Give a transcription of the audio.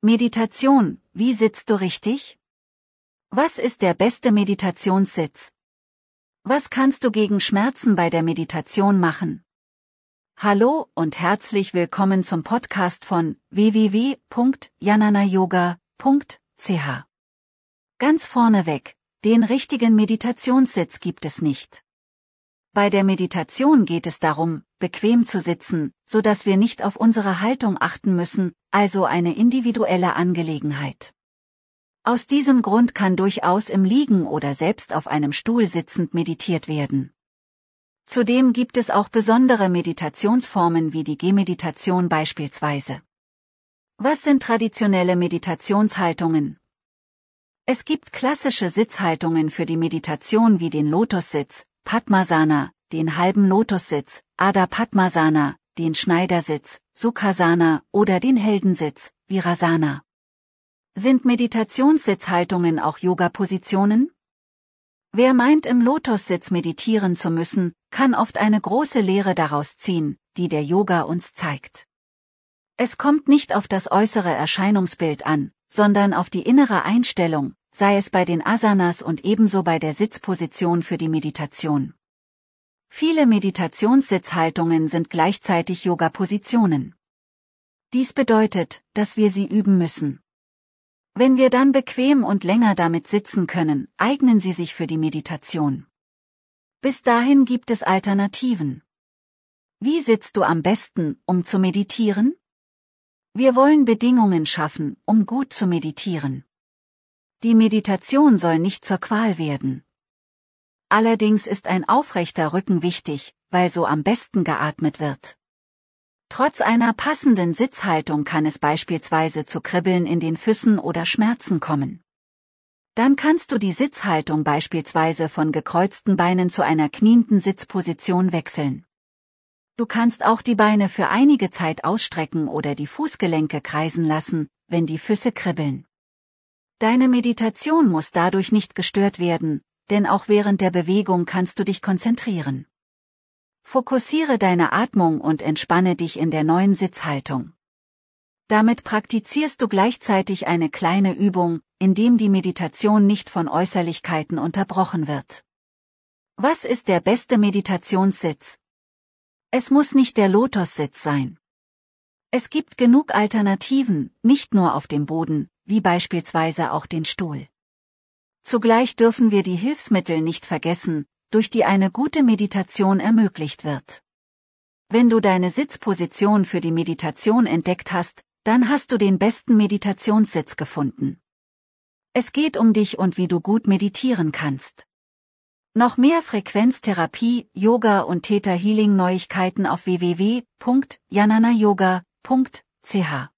Meditation, wie sitzt du richtig? Was ist der beste Meditationssitz? Was kannst du gegen Schmerzen bei der Meditation machen? Hallo und herzlich willkommen zum Podcast von www.jananayoga.ch. Ganz vorneweg, den richtigen Meditationssitz gibt es nicht. Bei der Meditation geht es darum, bequem zu sitzen, so dass wir nicht auf unsere Haltung achten müssen, also eine individuelle Angelegenheit. Aus diesem Grund kann durchaus im Liegen oder selbst auf einem Stuhl sitzend meditiert werden. Zudem gibt es auch besondere Meditationsformen wie die Gehmeditation beispielsweise. Was sind traditionelle Meditationshaltungen? Es gibt klassische Sitzhaltungen für die Meditation wie den Lotussitz, Padmasana, den halben Lotussitz, Adha Padmasana, den Schneidersitz, Sukhasana oder den Heldensitz, Virasana. Sind Meditationssitzhaltungen auch Yoga-Positionen? Wer meint im Lotussitz meditieren zu müssen, kann oft eine große Lehre daraus ziehen, die der Yoga uns zeigt. Es kommt nicht auf das äußere Erscheinungsbild an, sondern auf die innere Einstellung, sei es bei den Asanas und ebenso bei der Sitzposition für die Meditation. Viele Meditationssitzhaltungen sind gleichzeitig Yoga-Positionen. Dies bedeutet, dass wir sie üben müssen. Wenn wir dann bequem und länger damit sitzen können, eignen sie sich für die Meditation. Bis dahin gibt es Alternativen. Wie sitzt du am besten, um zu meditieren? Wir wollen Bedingungen schaffen, um gut zu meditieren. Die Meditation soll nicht zur Qual werden. Allerdings ist ein aufrechter Rücken wichtig, weil so am besten geatmet wird. Trotz einer passenden Sitzhaltung kann es beispielsweise zu Kribbeln in den Füßen oder Schmerzen kommen. Dann kannst du die Sitzhaltung beispielsweise von gekreuzten Beinen zu einer knienden Sitzposition wechseln. Du kannst auch die Beine für einige Zeit ausstrecken oder die Fußgelenke kreisen lassen, wenn die Füße kribbeln. Deine Meditation muss dadurch nicht gestört werden, denn auch während der Bewegung kannst du dich konzentrieren. Fokussiere deine Atmung und entspanne dich in der neuen Sitzhaltung. Damit praktizierst du gleichzeitig eine kleine Übung, indem die Meditation nicht von Äußerlichkeiten unterbrochen wird. Was ist der beste Meditationssitz? Es muss nicht der Lotussitz sein. Es gibt genug Alternativen, nicht nur auf dem Boden, wie beispielsweise auch den Stuhl. Zugleich dürfen wir die Hilfsmittel nicht vergessen, durch die eine gute Meditation ermöglicht wird. Wenn du deine Sitzposition für die Meditation entdeckt hast, dann hast du den besten Meditationssitz gefunden. Es geht um dich und wie du gut meditieren kannst. Noch mehr Frequenztherapie, Yoga und Theta Healing Neuigkeiten auf www.jananayoga.ch